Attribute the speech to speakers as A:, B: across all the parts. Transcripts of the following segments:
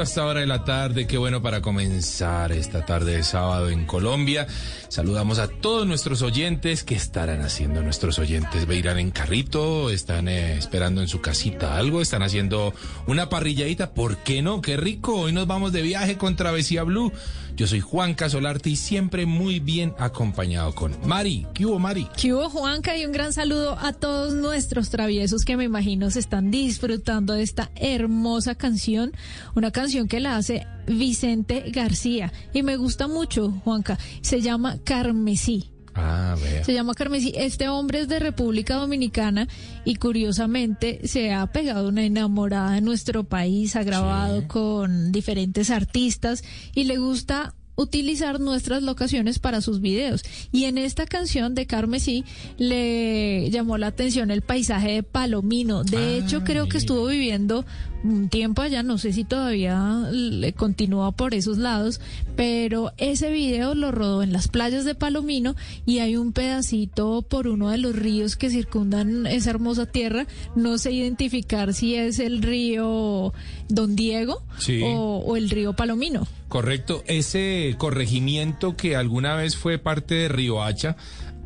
A: A esta hora de la tarde. Qué bueno para comenzar esta tarde de sábado en Colombia. Saludamos a todos nuestros oyentes. ¿Qué estarán haciendo nuestros oyentes? ¿Irán en carrito? ¿Están eh, esperando en su casita algo? ¿Están haciendo una parrilladita? ¿Por qué no? ¡Qué rico! Hoy nos vamos de viaje con Travesía Blue. Yo soy Juan Casolarte y siempre muy bien acompañado con Mari. ¿Qué hubo, Mari?
B: ¿Qué hubo, Juanca? Y un gran saludo a todos nuestros traviesos que me imagino se están disfrutando de esta hermosa canción. Una canción que la hace Vicente García. Y me gusta mucho, Juanca. Se llama Carmesí.
A: Ah,
B: se llama Carmesí. Este hombre es de República Dominicana y curiosamente se ha pegado una enamorada de nuestro país, ha grabado con diferentes artistas y le gusta utilizar nuestras locaciones para sus videos. Y en esta canción de Carmesí le llamó la atención el paisaje de Palomino. De ah, hecho, creo que estuvo viviendo un tiempo allá, no sé si todavía le continúa por esos lados, pero ese video lo rodó en las playas de Palomino y hay un pedacito por uno de los ríos que circundan esa hermosa tierra. No sé identificar si es el río Don Diego o, o el río Palomino.
A: Correcto, ese corregimiento que alguna vez fue parte de Río Hacha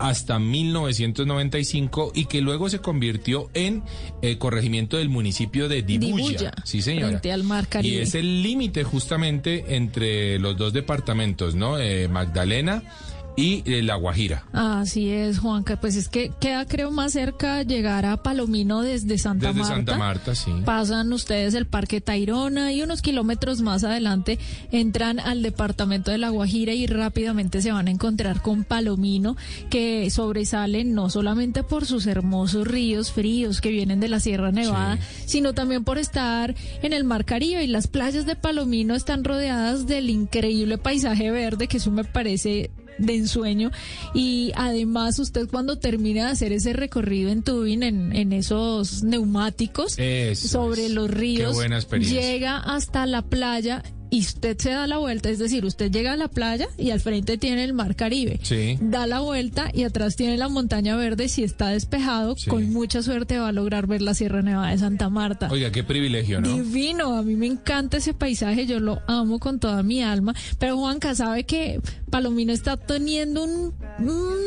A: hasta 1995 y que luego se convirtió en el corregimiento del municipio de Dibuya. sí, señora.
B: al mar
A: Y es el límite justamente entre los dos departamentos, ¿no? Eh, Magdalena y eh, La Guajira.
B: Así es, Juanca. Pues es que queda, creo, más cerca llegar a Palomino desde Santa
A: desde
B: Marta.
A: Santa Marta, sí.
B: Pasan ustedes el Parque Tairona y unos kilómetros más adelante entran al departamento de La Guajira y rápidamente se van a encontrar con Palomino, que sobresale no solamente por sus hermosos ríos fríos que vienen de la Sierra Nevada, sino también por estar en el Mar Caribe y las playas de Palomino están rodeadas del increíble paisaje verde, que eso me parece de ensueño. Y además, usted cuando termina de hacer ese recorrido en tubing, en, en esos neumáticos sobre los ríos, llega hasta la playa y usted se da la vuelta, es decir, usted llega a la playa y al frente tiene el mar Caribe.
A: Sí.
B: Da la vuelta y atrás tiene la montaña verde. Si está despejado,
A: Sí.
B: con mucha suerte va a lograr ver la Sierra Nevada de Santa Marta.
A: Oiga, qué privilegio, ¿no?
B: Divino, a mí me encanta ese paisaje, yo lo amo con toda mi alma, pero Juanca sabe que Palomino está teniendo un,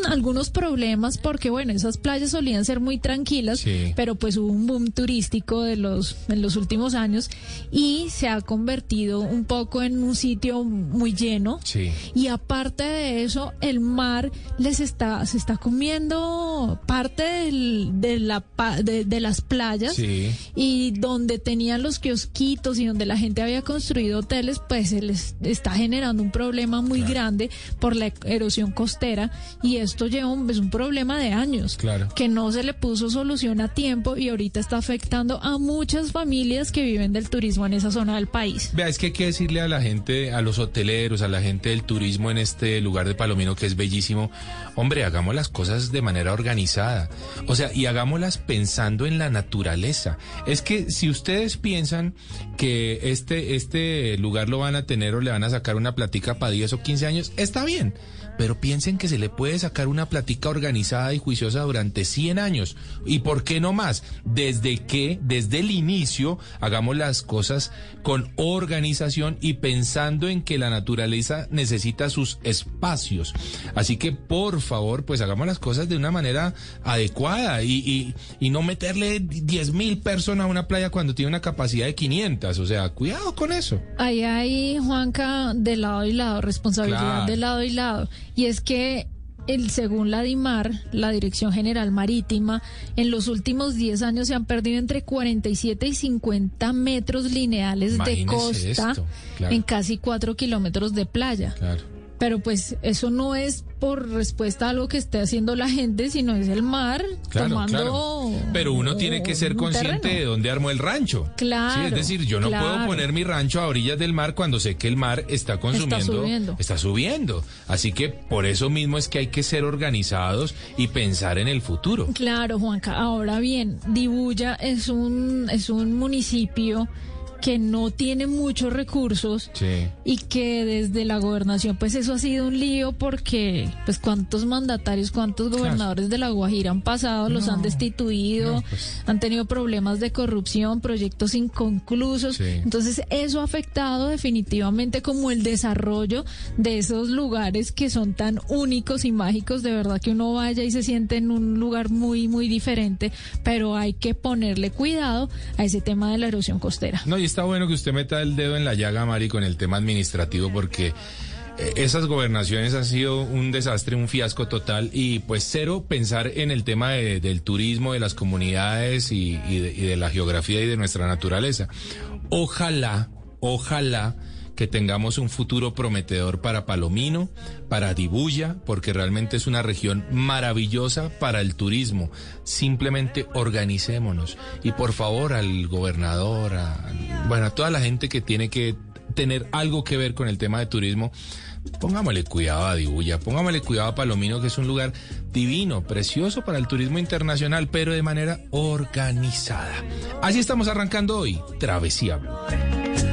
B: algunos problemas porque bueno, esas playas solían ser muy tranquilas,
A: Sí.
B: pero pues hubo un boom turístico de los en los últimos años y se ha convertido un poco en un sitio muy lleno.
A: Sí.
B: Y aparte de eso, el mar les está, se está comiendo parte del- de, la, pa- de, de las playas
A: Sí.
B: y donde tenían los kiosquitos y donde la gente había construido hoteles, pues se les está generando un problema muy grande por la erosión costera y esto lleva un, es un problema de años
A: Claro.
B: que no se le puso solución a tiempo y ahorita está afectando a muchas familias que viven del turismo en esa zona del país.
A: Vea, es que hay que decirle a la gente, a los hoteleros, a la gente del turismo en este lugar de Palomino que es bellísimo, hombre, hagamos las cosas de manera organizada. O sea, y hagámoslas pensando en la naturaleza. Es que si ustedes piensan que este, este lugar lo van a tener o le van a sacar una platica para 10 o 15 años, está bien. Pero piensen que se le puede sacar una platica organizada y juiciosa durante 100 años. ¿Y por qué no más? Desde que, desde el inicio, hagamos las cosas con organización y pensando en que la naturaleza necesita sus espacios. Así que, por favor, pues hagamos las cosas de una manera adecuada y, y, y no meterle 10 mil personas a una playa cuando tiene una capacidad de 500. O sea, cuidado con eso.
B: Ahí hay, Juanca, de lado y lado, responsabilidad
A: Claro.
B: de lado y lado. Y es que, el, según la DIMAR, la Dirección General Marítima, en los últimos 10 años se han perdido entre 47 y 50 metros lineales de costa
A: esto, claro.
B: en casi 4 kilómetros de playa.
A: Claro.
B: Pero pues eso no es por respuesta a algo que esté haciendo la gente, sino es el mar
A: Claro,
B: tomando...
A: claro. Pero uno tiene que ser consciente
B: terreno.
A: de dónde armó el rancho.
B: Claro,
A: Sí, es decir, yo no
B: claro.
A: puedo poner mi rancho a orillas del mar cuando sé que el mar está consumiendo.
B: subiendo.
A: está subiendo. Así que por eso mismo es que hay que ser organizados y pensar en el futuro.
B: Claro, Juanca. Ahora bien, Dibuya es un, es un municipio que no tiene muchos recursos
A: Sí.
B: y que desde la gobernación pues eso ha sido un lío porque pues cuántos mandatarios, cuántos gobernadores de la Guajira han pasado, los han destituido,
A: no, pues.
B: han tenido problemas de corrupción, proyectos inconclusos.
A: Sí.
B: Entonces eso ha afectado definitivamente como el desarrollo de esos lugares que son tan únicos y mágicos, de verdad que uno vaya y se siente en un lugar muy muy diferente, pero hay que ponerle cuidado a ese tema de la erosión costera.
A: No, y está bueno que usted meta el dedo en la llaga, Mari, con el tema administrativo, porque eh, esas gobernaciones han sido un desastre, un fiasco total, y pues cero pensar en el tema de- del turismo, de las comunidades y, y de, y de la geografía y de nuestra naturaleza. Ojalá, ojalá que tengamos un futuro prometedor para Palomino, para Dibuya, porque realmente es una región maravillosa para el turismo. Simplemente organicémonos. Y por favor al gobernador, a, bueno, a toda la gente que tiene que tener algo que ver con el tema de turismo, pongámosle cuidado a Dibuya, pongámosle cuidado a Palomino, que es un lugar divino, precioso para el turismo internacional, pero de manera organizada. Así estamos arrancando hoy, Travesía Blue.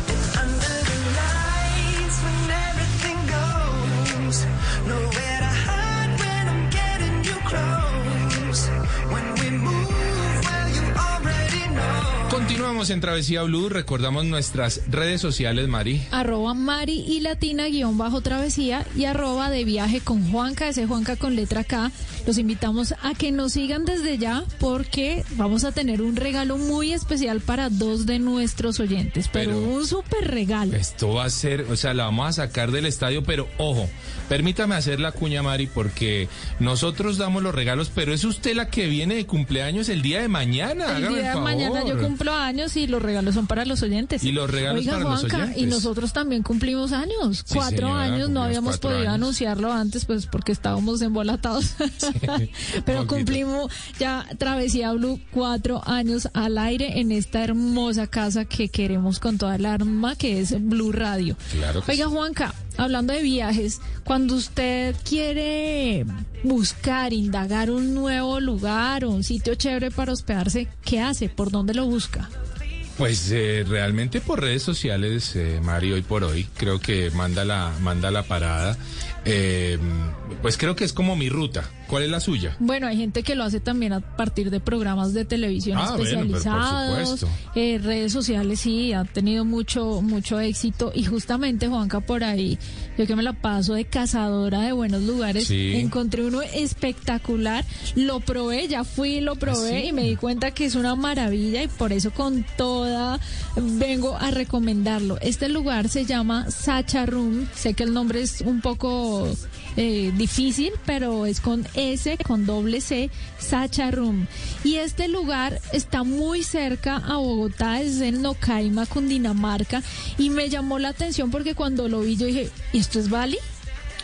A: Continuamos en Travesía Blue. Recordamos nuestras redes sociales, Mari.
B: arroba Mari y Latina guion bajo travesía y arroba de viaje con Juanca, ese Juanca con letra K. Los invitamos a que nos sigan desde ya porque vamos a tener un regalo muy especial para dos de nuestros oyentes, pero,
A: Pero-
B: un súper regalo.
A: Esto va a ser, o sea, la vamos a sacar del estadio, pero ojo, permítame hacer la cuña, Mari, porque nosotros damos los regalos, pero es usted la que viene de cumpleaños el día de mañana.
B: El día de
A: favor.
B: mañana yo cumplo años y los regalos son para los oyentes.
A: Y los regalos
B: Oiga,
A: para los
B: Juanca,
A: oyentes.
B: Y nosotros también cumplimos años.
A: Sí,
B: cuatro
A: señora,
B: años, no habíamos podido
A: años.
B: anunciarlo antes, pues porque estábamos embolatados. Pero cumplimos ya Travesía Blue cuatro años al aire en esta hermosa casa que queremos con toda el alma, que es Blue Radio.
A: Claro que
B: Oiga,
A: sí.
B: Juanca, hablando de viajes, cuando usted quiere buscar, indagar un nuevo lugar o un sitio chévere para hospedarse, ¿qué hace? ¿Por dónde lo busca?
A: Pues eh, realmente por redes sociales, eh, hoy por hoy, creo que manda la, manda la parada. Eh, pues creo que es como mi ruta. ¿Cuál es la suya?
B: Bueno, hay gente que lo hace también a partir de programas de televisión
A: Ah, por
B: especializados, eh, redes sociales, sí, ha tenido mucho, mucho éxito. Y justamente, Juanca, por ahí, yo que me la paso de cazadora de buenos lugares,
A: Sí.
B: encontré uno espectacular, lo probé, ya fui, lo probé
A: ¿Ah, sí?
B: y me di cuenta que es una maravilla y por eso con toda vengo a recomendarlo. Este lugar se llama Sacha Room, sé que el nombre es un poco eh, difícil, pero es con S, con doble C, Sacha. Y este lugar está muy cerca a Bogotá, es en Nocaima, Cundinamarca, y me llamó la atención porque cuando lo vi yo dije, ¿y esto es Bali?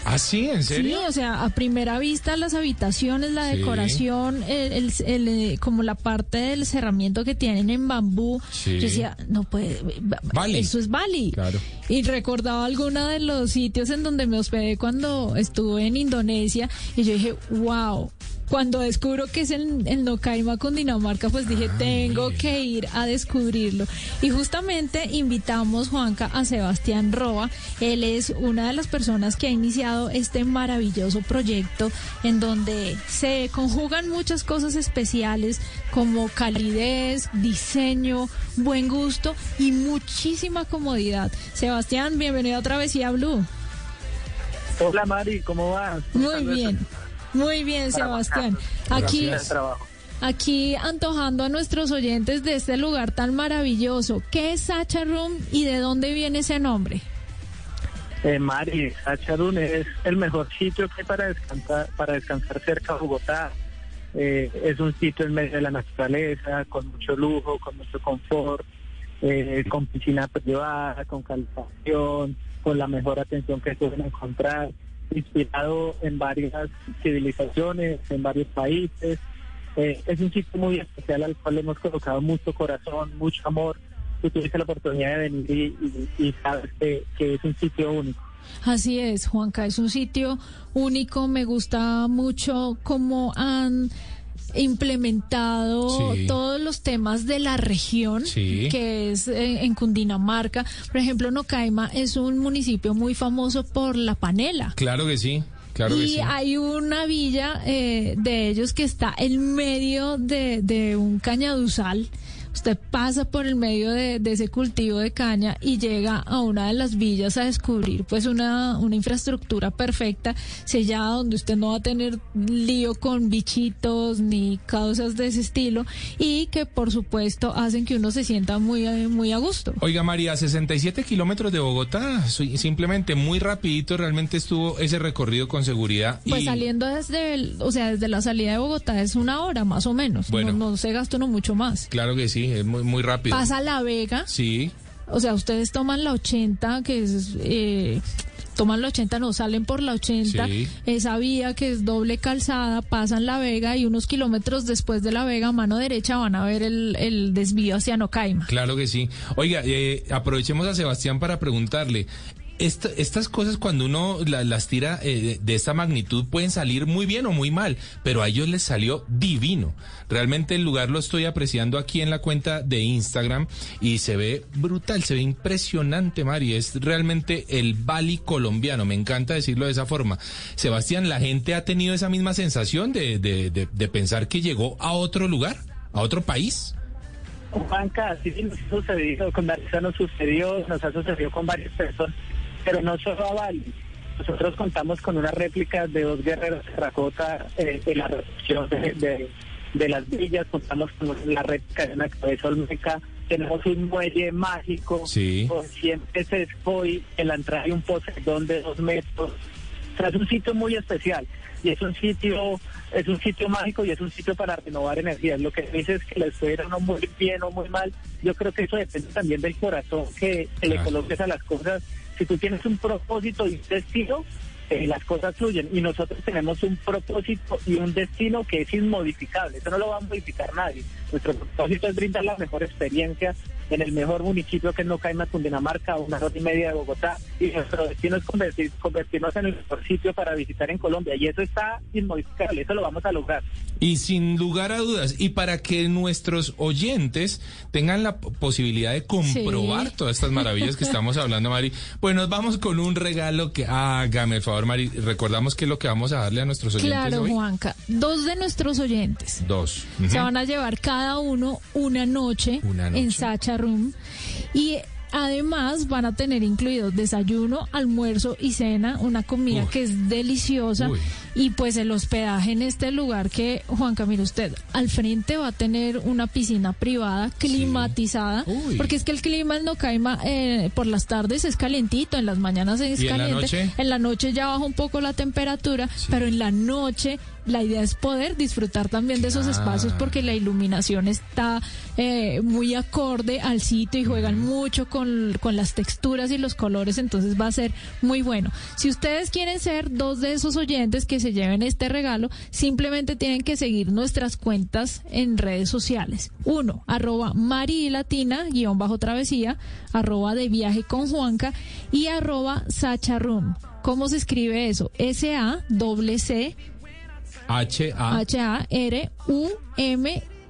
A: ¿Ah, sí? ¿En
B: Sí,
A: serio?
B: o sea, a primera vista las habitaciones, la
A: Sí.
B: decoración, el, el- el, eh, como la parte del cerramiento que tienen en bambú.
A: Sí.
B: Yo decía, no puede, ba-
A: Bali.
B: eso es Bali.
A: Claro.
B: Y recordaba alguno de los sitios en donde me hospedé cuando estuve en Indonesia y yo dije, wow. Cuando descubro que es en, en Nocaima, Cundinamarca, pues dije, tengo que ir a descubrirlo. Y justamente invitamos, Juanca, a Sebastián Roa. Él es una de las personas que ha iniciado este maravilloso proyecto en donde se conjugan muchas cosas especiales como calidez, diseño, buen gusto y muchísima comodidad. Sebastián, bienvenido a Travesía Blue.
C: Hola Mari, ¿cómo vas?
B: Muy bien, muy bien, Sebastián. Aquí, aquí antojando a nuestros oyentes de este lugar tan maravilloso. ¿Qué es Sacha Room y de dónde viene ese nombre?
C: Eh, Mari, Sacharun es el mejor sitio que hay para descansar, para descansar cerca de Bogotá. Eh, es un sitio en medio de la naturaleza, con mucho lujo, con mucho confort, eh, con piscina privada, con calefacción, con la mejor atención que pueden encontrar, inspirado en varias civilizaciones, en varios países. Eh, es un sitio muy especial al cual hemos colocado mucho corazón, mucho amor. Tú tuviste la oportunidad de venir y, y- y sabes que, que es un sitio único.
B: Así es, Juanca, es un sitio único. Me gusta mucho cómo han implementado
A: Sí.
B: todos los temas de la región,
A: Sí.
B: que es eh, en Cundinamarca. Por ejemplo, Nocaima es un municipio muy famoso por la panela.
A: Claro que sí. Claro que
B: y
A: sí.
B: hay una villa eh, de ellos que está en medio de, de un cañaduzal. Usted pasa por el medio de, de ese cultivo de caña y llega a una de las villas a descubrir pues una, una infraestructura perfecta, sellada, donde usted no va a tener lío con bichitos ni causas de ese estilo y que por supuesto hacen que uno se sienta muy, muy a gusto.
A: Oiga, María, 67 kilómetros de Bogotá, simplemente muy rapidito, realmente estuvo ese recorrido con seguridad.
B: Pues
A: y-
B: saliendo desde, el- o sea, desde la salida de Bogotá es una hora más o menos.
A: Bueno.
B: no, no se gasta uno mucho más.
A: Claro que sí, es muy, muy rápido.
B: Pasa La Vega,
A: Sí,
B: o sea, ustedes toman la 80, que es... Eh, toman la 80, no, salen por la 80,
A: Sí.
B: esa vía que es doble calzada, pasan La Vega y unos kilómetros después de La Vega, mano derecha, van a ver el, el desvío hacia Nocaima.
A: claro que sí. Oiga, eh, aprovechemos a Sebastián para preguntarle, estas cosas cuando uno las tira eh, de esta magnitud pueden salir muy bien o muy mal, pero a ellos les salió divino. Realmente el lugar lo estoy apreciando aquí en la cuenta de Instagram y se ve brutal, se ve impresionante, Mari. Es realmente el Bali colombiano, me encanta decirlo de esa forma. Sebastián, ¿la gente ha tenido esa misma sensación de, de, de, pensar que llegó a otro lugar, a otro país?
C: Juanca, sí nos sucedido, con Marisa nos sucedió, nos ha sucedido con varias personas pero no solo a Bali. Nosotros contamos con una réplica de dos guerreros de terracota eh, en la recepción de, las villas, contamos con la réplica de una cabeza olmeca, tenemos un muelle mágico con 100 peces hoy en la entrada de un poseidón de dos metros. O sea, es un sitio muy especial y es un sitio es un sitio mágico y es un sitio para renovar energías. Lo que dices es que les fue no muy bien o muy mal. Yo creo que eso depende también del corazón que, le coloques a las cosas si tú tienes un propósito y un destino, eh, las cosas fluyen. Y nosotros tenemos un propósito y un destino que es inmodificable. Eso no lo va a modificar nadie. Nuestro propósito es brindar la mejor experiencia en el mejor municipio que es Nocaima, Cundinamarca, a una hora y media de Bogotá. Y nuestro destino es convertir, convertirnos en el mejor sitio para visitar en Colombia. Y eso está inmodificable. Eso lo vamos a lograr.
A: Y sin lugar a dudas, y para que nuestros oyentes tengan la posibilidad de comprobar todas estas maravillas que estamos hablando, Mari, pues nos vamos con un regalo que hágame el favor, Mari. Recordamos que es lo que vamos a darle a nuestros oyentes.
B: Claro, Juanca. Dos de nuestros oyentes.
A: Dos.
B: Se van a llevar cada uno una noche, en Sacha Room. Y Además, van a tener incluidos desayuno, almuerzo y cena, una comida que es deliciosa. Y pues el hospedaje en este lugar que, Juan Camilo, usted al frente va a tener una piscina privada climatizada. Porque es que el clima en Nocaima eh, por las tardes es calentito, en las mañanas es caliente. En la, noche? en la noche ya baja un poco la temperatura, pero en la noche la idea es poder disfrutar también de esos espacios porque la iluminación está eh, muy acorde al sitio y juegan mucho con, con, las texturas y los colores, entonces va a ser muy bueno. Si ustedes quieren ser dos de esos oyentes que se lleven este regalo, simplemente tienen que seguir nuestras cuentas en redes sociales. Uno, arroba marilatina, guion bajo travesía, arroba de viaje con Juanca y arroba Sacha ¿Cómo se escribe eso? S-A-C-C H-A-R-U-M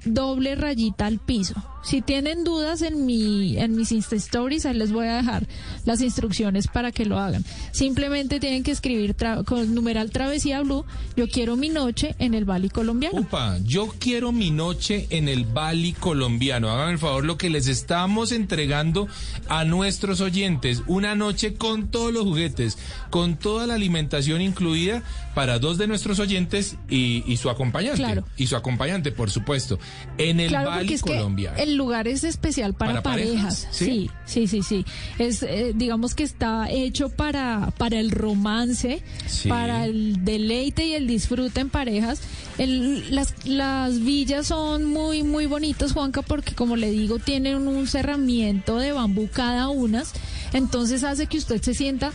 B: doble rayita al piso. Si tienen dudas en mi en mis Insta Stories, ahí les voy a dejar las instrucciones para que lo hagan. Simplemente tienen que escribir con numeral Travesía Blue, yo quiero mi noche en el Bali colombiano.
A: Upa, yo quiero mi noche en el Bali colombiano. Hagan el favor lo que les estamos entregando a nuestros oyentes, una noche con todos los juguetes, con toda la alimentación incluida para dos de nuestros oyentes y, su acompañante. Y su acompañante, por supuesto, en el Bali colombiano
B: lugar es especial para, parejas. ¿Sí? ¿Sí? sí, sí, Es, eh, digamos que está hecho para, para el romance, para el deleite y el disfrute en parejas. las, las villas son muy, muy bonitas, Juanca, porque como le digo, tienen un cerramiento de bambú cada una. Entonces hace que usted se sienta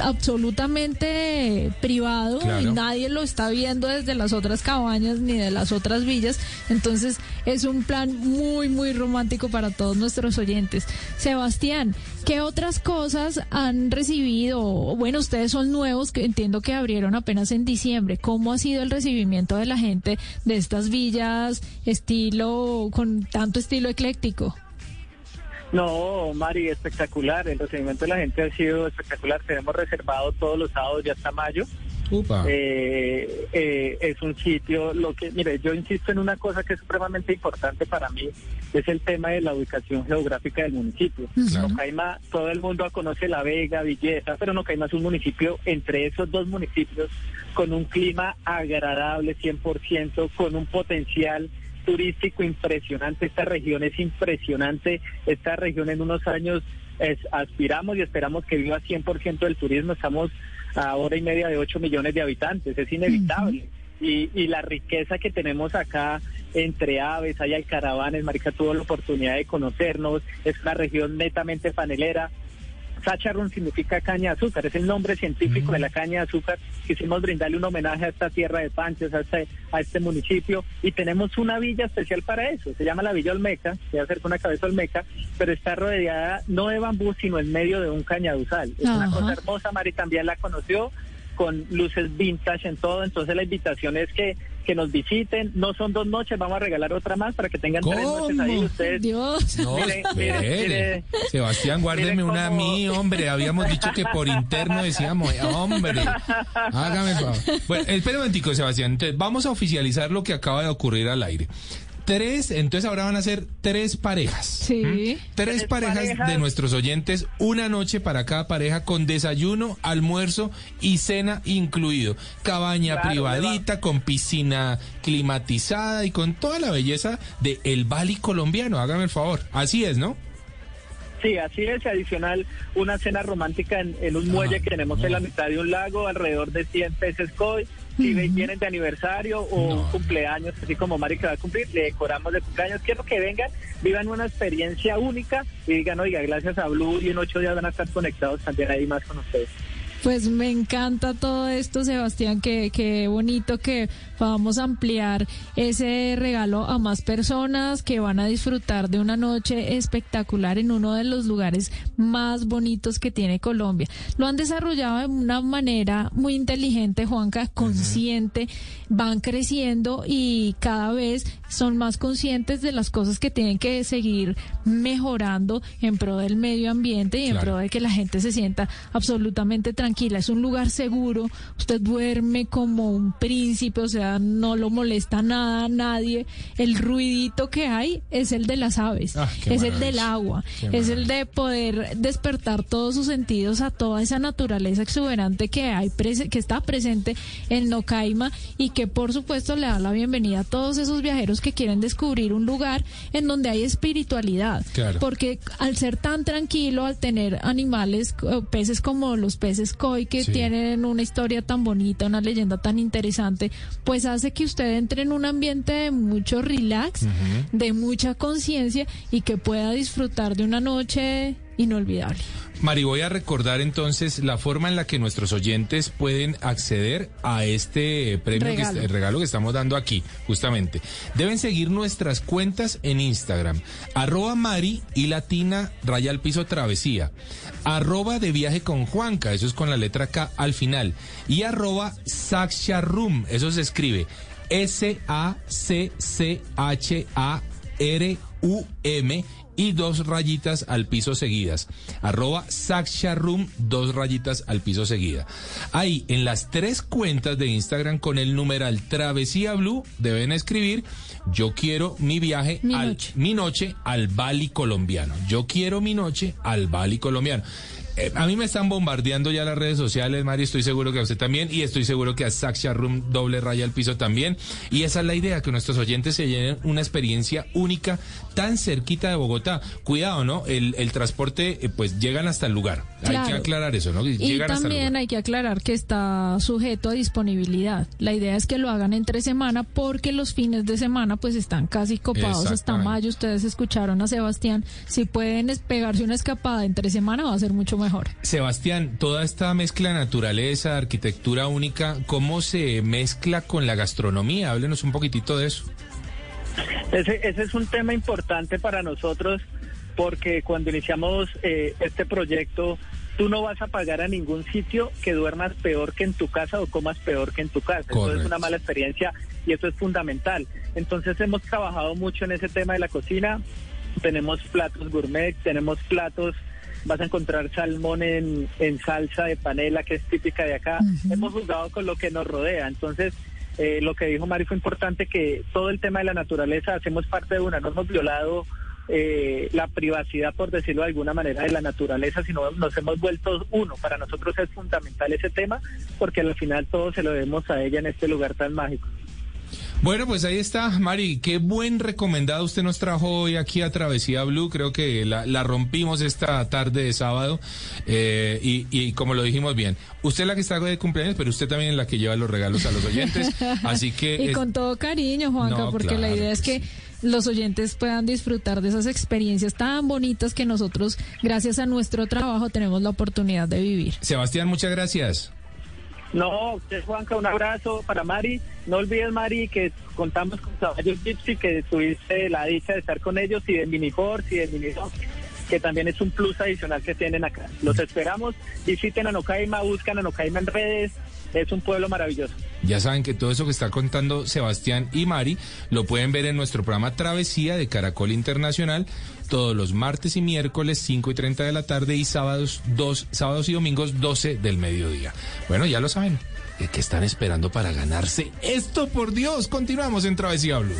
B: absolutamente privado y nadie lo está viendo desde las otras cabañas ni de las otras villas. Entonces es un plan muy, muy romántico para todos nuestros oyentes. Sebastián, ¿qué otras cosas han recibido? Bueno, ustedes son nuevos, que entiendo que abrieron apenas en diciembre. ¿Cómo ha sido el recibimiento de la gente de estas villas estilo, con tanto estilo ecléctico?
C: No, Mari, espectacular. El recibimiento de la gente ha sido espectacular. Tenemos reservado todos los sábados ya hasta mayo. Eh, eh, es un sitio, lo que, mire, yo insisto en una cosa que es supremamente importante para mí, es el tema de la ubicación geográfica del municipio. Nocaima, todo el mundo conoce La Vega, Villeta, pero Nocaima es un municipio entre esos dos municipios con un clima agradable 100%, con un potencial turístico impresionante, esta región es impresionante, esta región en unos años aspiramos y esperamos que viva 100% del turismo, estamos a hora y media de 8 millones de habitantes, es inevitable. Y, y la riqueza que tenemos acá entre aves, hay alcaravanes, Marica tuvo la oportunidad de conocernos, es una región netamente panelera, Sacharum significa caña de azúcar, es el nombre científico de la caña de azúcar. Quisimos brindarle un homenaje a esta tierra de Panches, a este, a este municipio, y tenemos una villa especial para eso. Se llama la Villa Olmeca, se hacer con una cabeza Olmeca, pero está rodeada no de bambú, sino en medio de un cañaduzal. Es una cosa hermosa, Mari también la conoció con luces vintage en todo, entonces la invitación es que que nos visiten. No son dos noches, vamos a regalar otra más para que tengan tres noches ahí ustedes.
B: Dios.
A: No, Sebastián, guárdeme una a mí, hombre. Habíamos dicho que por interno decíamos, hombre, hágame el favor. Bueno, espera un momentico, Sebastián. Entonces, vamos a oficializar lo que acaba de ocurrir al aire tres, entonces ahora van a ser tres parejas.
B: Sí.
A: Tres, parejas, de nuestros oyentes, una noche para cada pareja con desayuno, almuerzo y cena incluido. Cabaña privadita, con piscina climatizada y con toda la belleza de El Bali colombiano. Hágame el favor. Así es, ¿no?
C: Sí, así es. Adicional, una cena romántica en, un muelle ah, que tenemos en la mitad de un lago, alrededor de 100 peces koi si vienen de aniversario o un cumpleaños, así como Mari que va a cumplir, le decoramos de cumpleaños. Quiero que vengan, vivan una experiencia única y digan, oiga, gracias a Blue y en ocho días van a estar conectados también ahí más con ustedes.
B: Pues me encanta todo esto, Sebastián, que, que bonito que podamos ampliar ese regalo a más personas que van a disfrutar de una noche espectacular en uno de los lugares más bonitos que tiene Colombia. Lo han desarrollado de una manera muy inteligente, Juanca, consciente, van creciendo y cada vez son más conscientes de las cosas que tienen que seguir mejorando en pro del medio ambiente y en pro de que la gente se sienta absolutamente tranquila tranquila, es un lugar seguro, usted duerme como un príncipe, o sea, no lo molesta nada, nadie. El ruidito que hay es el de las aves, ah, es el del agua, es el de poder despertar todos sus sentidos a toda esa naturaleza exuberante que hay, que está presente en Nocaima y que por supuesto le da la bienvenida a todos esos viajeros que quieren descubrir un lugar en donde hay espiritualidad. Porque al ser tan tranquilo, al tener animales, peces como los peces hoy que tienen una historia tan bonita, una leyenda tan interesante, pues hace que usted entre en un ambiente de mucho relax, de mucha conciencia y que pueda disfrutar de una noche inolvidable.
A: Mari, voy a recordar entonces la forma en la que nuestros oyentes pueden acceder a este premio, regalo. Que, el regalo que estamos dando aquí, justamente. Deben seguir nuestras cuentas en Instagram, arroba Mari y Latina Raya al Piso Travesía, arroba de viaje con Juanca, eso es con la letra K al final, y arroba Saksharum, eso se escribe S-A-C-C-H-A-R-U-M y dos rayitas al piso seguidas. Arroba Saksharum, dos rayitas al piso seguida. Ahí, en las tres cuentas de Instagram con el numeral Travesía Blue, deben escribir yo quiero mi viaje
B: mi
A: al
B: noche.
A: mi noche al Bali colombiano. Yo quiero mi noche al Bali colombiano. Eh, a mí me están bombardeando ya las redes sociales, Mario, estoy seguro que a usted también, y estoy seguro que a Saksha Room doble raya al piso también. Y esa es la idea, que nuestros oyentes se llenen una experiencia única tan cerquita de Bogotá. Cuidado, ¿no? El, el transporte, eh, pues llegan hasta el lugar. Hay que aclarar eso, ¿no?
B: y también hay que aclarar que está sujeto a disponibilidad. La idea es que lo hagan entre semana porque los fines de semana pues están casi copados hasta mayo. Ustedes escucharon a Sebastián. Si pueden pegarse una escapada entre semana va a ser mucho mejor.
A: Sebastián, toda esta mezcla de naturaleza, arquitectura única, ¿cómo se mezcla con la gastronomía? Háblenos un poquitito de eso.
C: Ese, es un tema importante para nosotros porque cuando iniciamos eh, este proyecto, tú no vas a pagar a ningún sitio que duermas peor que en tu casa o comas peor que en tu casa. Eso es una mala experiencia y eso es fundamental. Entonces hemos trabajado mucho en ese tema de la cocina. Tenemos platos gourmet, tenemos platos vas a encontrar salmón en, en salsa de panela, que es típica de acá. Hemos jugado con lo que nos rodea. Entonces, eh, lo que dijo Mari fue importante que todo el tema de la naturaleza hacemos parte de una, no hemos violado eh, la privacidad, por decirlo de alguna manera, de la naturaleza, sino nos hemos vuelto uno. Para nosotros es fundamental ese tema porque al final todo se lo debemos a ella en este lugar tan mágico.
A: Bueno, pues ahí está, Mari. Qué buen recomendado usted nos trajo hoy aquí a Travesía Blue. Creo que la, rompimos esta tarde de sábado. Eh, y, como lo dijimos bien, usted es la que está de cumpleaños, pero usted también es la que lleva los regalos a los oyentes. Así que.
B: y con todo cariño, Juanca, porque la idea es que los oyentes puedan disfrutar de esas experiencias tan bonitas que nosotros, gracias a nuestro trabajo, tenemos la oportunidad de vivir.
A: Sebastián, muchas gracias.
C: No, usted, Juanca, un abrazo para Mari. No olvides, Mari, que contamos con Caballos Gypsy, que tuviste la dicha de estar con ellos, y de Miniforce y de Minidoc, que también es un plus adicional que tienen acá. Los esperamos. Visiten a Nocaima, buscan a Nocaima en redes. Es un pueblo maravilloso.
A: Ya saben que todo eso que está contando Sebastián y Mari lo pueden ver en nuestro programa Travesía de Caracol Internacional todos los martes y miércoles 5 y 30 de la tarde y sábados, dos, sábados y domingos 12 del mediodía. Bueno, ya lo saben. ¿Qué qué están esperando para ganarse esto? Por Dios, continuamos en Travesía Blue.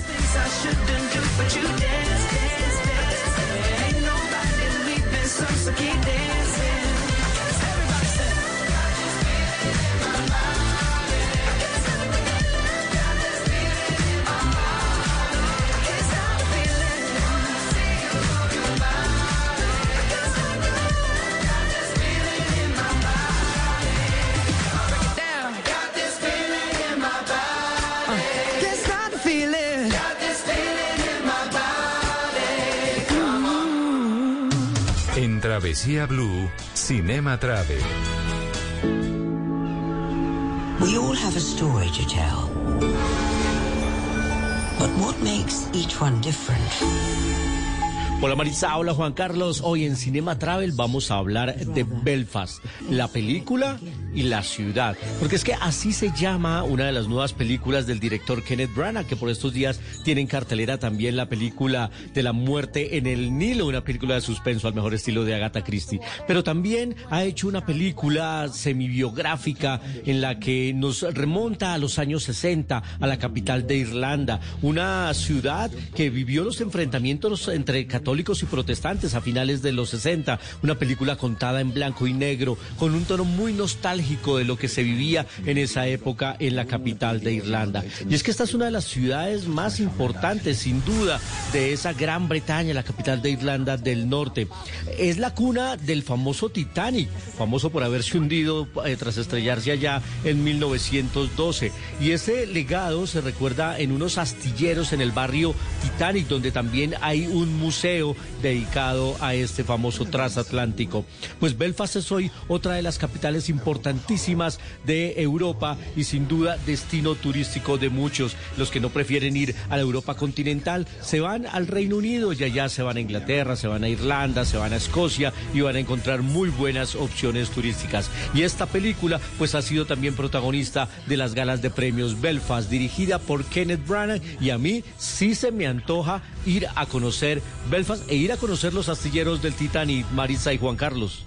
D: En Travesía Blue, Cinema Travel.
E: We all have a story to tell. But what makes each one different?
F: Hola Marisa, hola Juan Carlos. Hoy en Cinema Travel vamos a hablar de Belfast, la película y la ciudad. Porque es que así se llama una de las nuevas películas del director Kenneth Branagh, que por estos días tiene en cartelera también la película de la muerte en el Nilo, una película de suspenso al mejor estilo de Agatha Christie. Pero también ha hecho una película semibiográfica en la que nos remonta a los años 60, a la capital de Irlanda, una ciudad que vivió los enfrentamientos entre católicos y protestantes a finales de los 60, una película contada en blanco y negro, con un tono muy nostálgico de lo que se vivía en esa época en la capital de Irlanda. Y es que esta es una de las ciudades más importantes, sin duda, de esa Gran Bretaña, la capital de Irlanda del Norte. Es la cuna del famoso Titanic, famoso por haberse hundido eh, tras estrellarse allá en 1912. Y ese legado se recuerda en unos astilleros en el barrio Titanic, donde también hay un museo dedicado a este famoso transatlántico. Pues Belfast es hoy otra de las capitales importantísimas de Europa y sin duda destino turístico de muchos. Los que no prefieren ir a la Europa continental se van al Reino Unido y allá se van a Inglaterra, se van a Irlanda, se van a Escocia y van a encontrar muy buenas opciones turísticas. Y esta película pues ha sido también protagonista de las galas de premios Belfast dirigida por Kenneth Branagh y a mí sí se me antoja ir a conocer Belfast e ir a conocer los astilleros del Titanic, Marisa y Juan Carlos.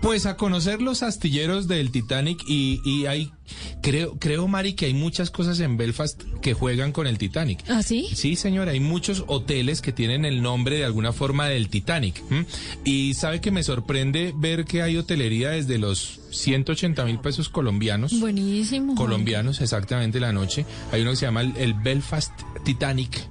A: Pues a conocer los astilleros del Titanic y, y hay, creo, creo, Mari, que hay muchas cosas en Belfast que juegan con el Titanic.
B: ¿Ah, sí?
A: Sí, señora, hay muchos hoteles que tienen el nombre de alguna forma del Titanic. ¿m? Y sabe que me sorprende ver que hay hotelería desde los 180 mil pesos colombianos.
B: Buenísimo.
A: Colombianos, exactamente la noche. Hay uno que se llama el, el Belfast Titanic.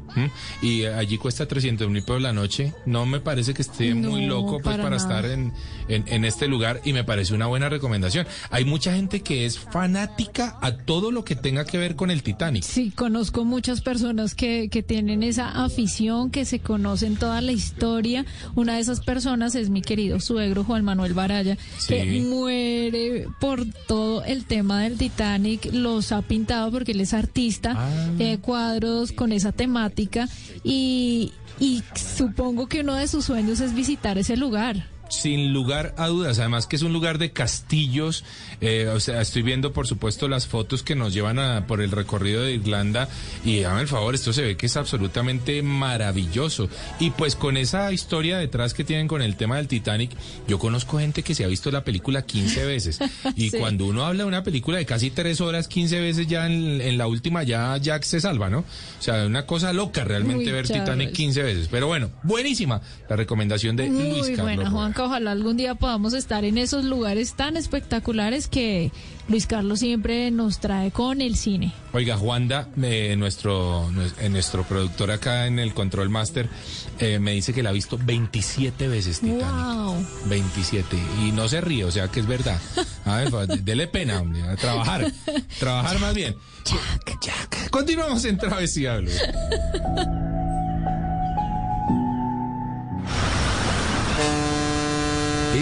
A: Y allí cuesta 300 mil pesos la noche. No me parece que esté muy loco pues
B: para
A: estar en, en, en este lugar y me parece una buena recomendación. Hay mucha gente que es fanática a todo lo que tenga que ver con el Titanic.
B: Sí, conozco muchas personas que, que tienen esa afición, que se conocen toda la historia. Una de esas personas es mi querido suegro Juan Manuel Baraya,
A: Sí.
B: que muere por todo el tema del Titanic. Los ha pintado porque él es artista,
A: Ah.
B: eh, cuadros con esa temática y, y supongo que uno de sus sueños es visitar ese lugar.
A: Sin lugar a dudas, además que es un lugar de castillos, eh, o sea, estoy viendo por supuesto las fotos que nos llevan a, por el recorrido de Irlanda y dame el favor, esto se ve que es absolutamente maravilloso. Y pues con esa historia detrás que tienen con el tema del Titanic, yo conozco gente que se ha visto la película 15 veces y
B: Sí.
A: cuando uno habla de una película de casi tres horas, 15 veces ya en, en la última ya Jack se salva, ¿no? O sea, una cosa loca realmente ver Titanic
B: eso.
A: 15 veces. Pero bueno, buenísima la recomendación de Luis Carlos.
B: buena. Ojalá algún día podamos estar en esos lugares tan espectaculares que Luis Carlos siempre nos trae con el cine.
A: Oiga, Juanda, eh, nuestro, nue- nuestro productor acá en el Control Master, eh, me dice que la ha visto 27 veces Titanic.
B: Wow.
A: 27. Y no se ríe, o sea que es verdad. A ver, fa- dele pena, hombre, a trabajar. Trabajar más bien. Jack, Jack. Continuamos en Travesía Blue.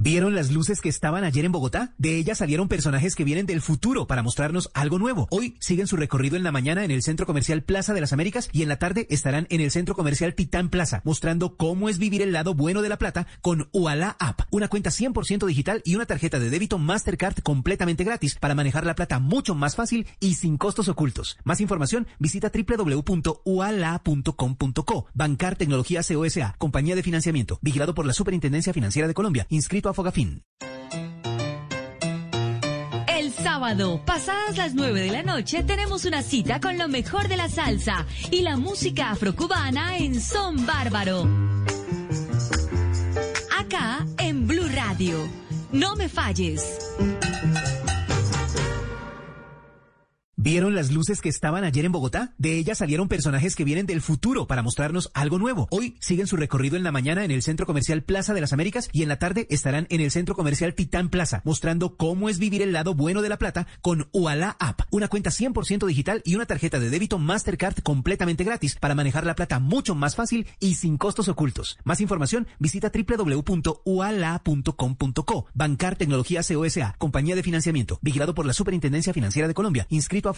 G: ¿Vieron las luces que estaban ayer en Bogotá? De ellas salieron personajes que vienen del futuro para mostrarnos algo nuevo. Hoy siguen su recorrido en la mañana en el Centro Comercial Plaza de las Américas y en la tarde estarán en el Centro Comercial Titán Plaza, mostrando cómo es vivir el lado bueno de la plata con Uala App, una cuenta 100% digital y una tarjeta de débito Mastercard completamente gratis para manejar la plata mucho más fácil y sin costos ocultos. Más información, visita www.uala.com.co. Bancar Tecnología COSA, compañía de financiamiento, vigilado por la Superintendencia Financiera de Colombia, inscrito a Fogafín.
H: El sábado, pasadas las 9 de la noche, tenemos una cita con lo mejor de la salsa y la música afrocubana en Son Bárbaro. Acá en Blue Radio. No me falles.
G: ¿Vieron las luces que estaban ayer en Bogotá? De ellas salieron personajes que vienen del futuro para mostrarnos algo nuevo. Hoy siguen su recorrido en la mañana en el Centro Comercial Plaza de las Américas y en la tarde estarán en el Centro Comercial Titán Plaza, mostrando cómo es vivir el lado bueno de la plata con Uala App, una cuenta 100% digital y una tarjeta de débito Mastercard completamente gratis para manejar la plata mucho más fácil y sin costos ocultos. Más información, visita www.uala.com.co. Bancar Tecnología COSA, compañía de financiamiento, vigilado por la Superintendencia Financiera de Colombia, inscrito a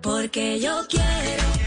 I: Porque yo quiero